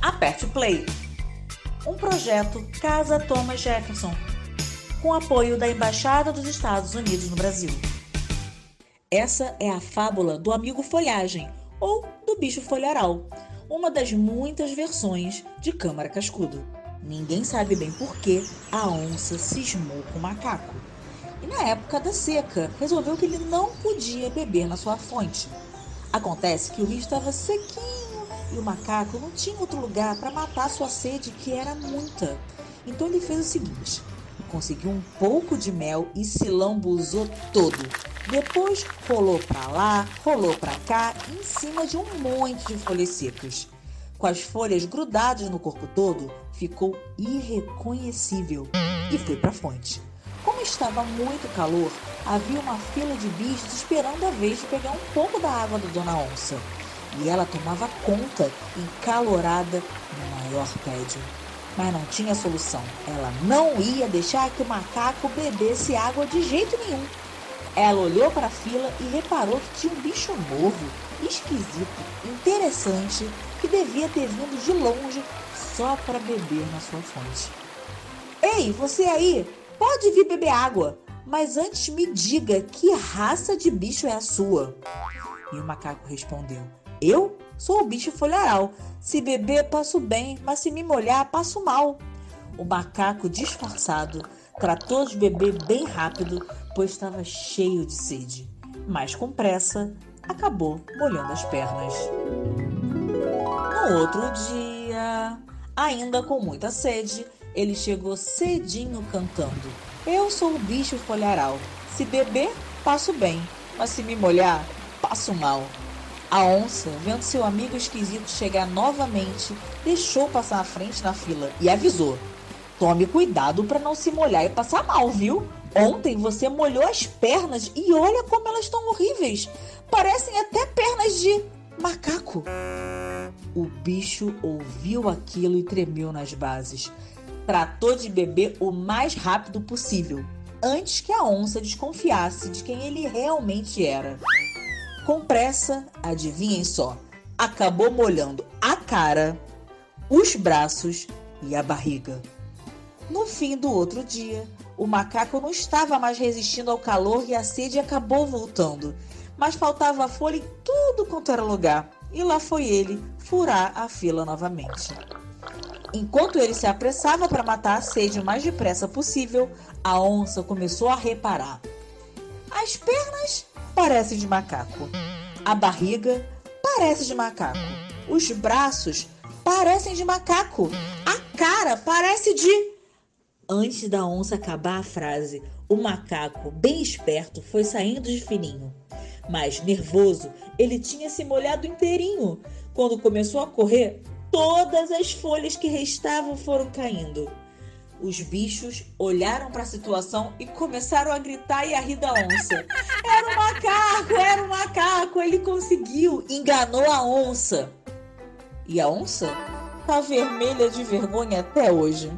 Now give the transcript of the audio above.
Aperte Play. Um projeto Casa Thomas Jefferson, com apoio da Embaixada dos Estados Unidos no Brasil. Essa é a fábula do amigo folhagem, ou do bicho folharal, uma das muitas versões de Câmara Cascudo. Ninguém sabe bem por que a onça cismou com o macaco. E na época da seca, resolveu que ele não podia beber na sua fonte. Acontece que o rio estava sequinho e o macaco não tinha outro lugar para matar sua sede, que era muita. Então ele fez o seguinte: conseguiu um pouco de mel e se lambuzou todo. Depois rolou para lá, rolou para cá, em cima de um monte de folhas secas. Com as folhas grudadas no corpo todo, ficou irreconhecível e foi para a fonte. Como estava muito calor, havia uma fila de bichos esperando a vez de pegar um pouco da água da Dona Onça. E ela tomava conta, encalorada, no maior tédio. Mas não tinha solução. Ela não ia deixar que o macaco bebesse água de jeito nenhum. Ela olhou para a fila e reparou que tinha um bicho novo, esquisito, interessante, que devia ter vindo de longe só para beber na sua fonte. Ei, você aí, pode vir beber água, mas antes me diga que raça de bicho é a sua. E o macaco respondeu: Eu sou o bicho folharal. Se beber, passo bem, mas se me molhar, passo mal. O macaco, disfarçado, tratou de beber bem rápido, pois estava cheio de sede. Mas com pressa, acabou molhando as pernas. No outro dia, ainda com muita sede, ele chegou cedinho cantando: Eu sou o bicho folharal. Se beber, passo bem, mas se me molhar, passo mal. A onça, vendo seu amigo esquisito chegar novamente, deixou passar à frente na fila e avisou: Tome cuidado para não se molhar e passar mal, viu? Ontem você molhou as pernas e olha como elas estão horríveis. Parecem até pernas de macaco. O bicho ouviu aquilo e tremeu nas bases. Tratou de beber o mais rápido possível, antes que a onça desconfiasse de quem ele realmente era. Com pressa, adivinhem só, acabou molhando a cara, os braços e a barriga. No fim do outro dia, o macaco não estava mais resistindo ao calor e a sede acabou voltando, mas faltava folha em tudo quanto era lugar. E lá foi ele furar a fila novamente. Enquanto ele se apressava para matar a sede o mais depressa possível, a onça começou a reparar. As pernas parecem de macaco. A barriga parece de macaco. Os braços parecem de macaco. A cara parece de. Antes da onça acabar a frase, o macaco, bem esperto, foi saindo de fininho. Mas, nervoso, ele tinha se molhado inteirinho. Quando começou a correr, todas as folhas que restavam foram caindo. Os bichos olharam para a situação e começaram a gritar e a rir da onça. Era um macaco, era um macaco, ele conseguiu, enganou a onça. E a onça tá vermelha de vergonha até hoje.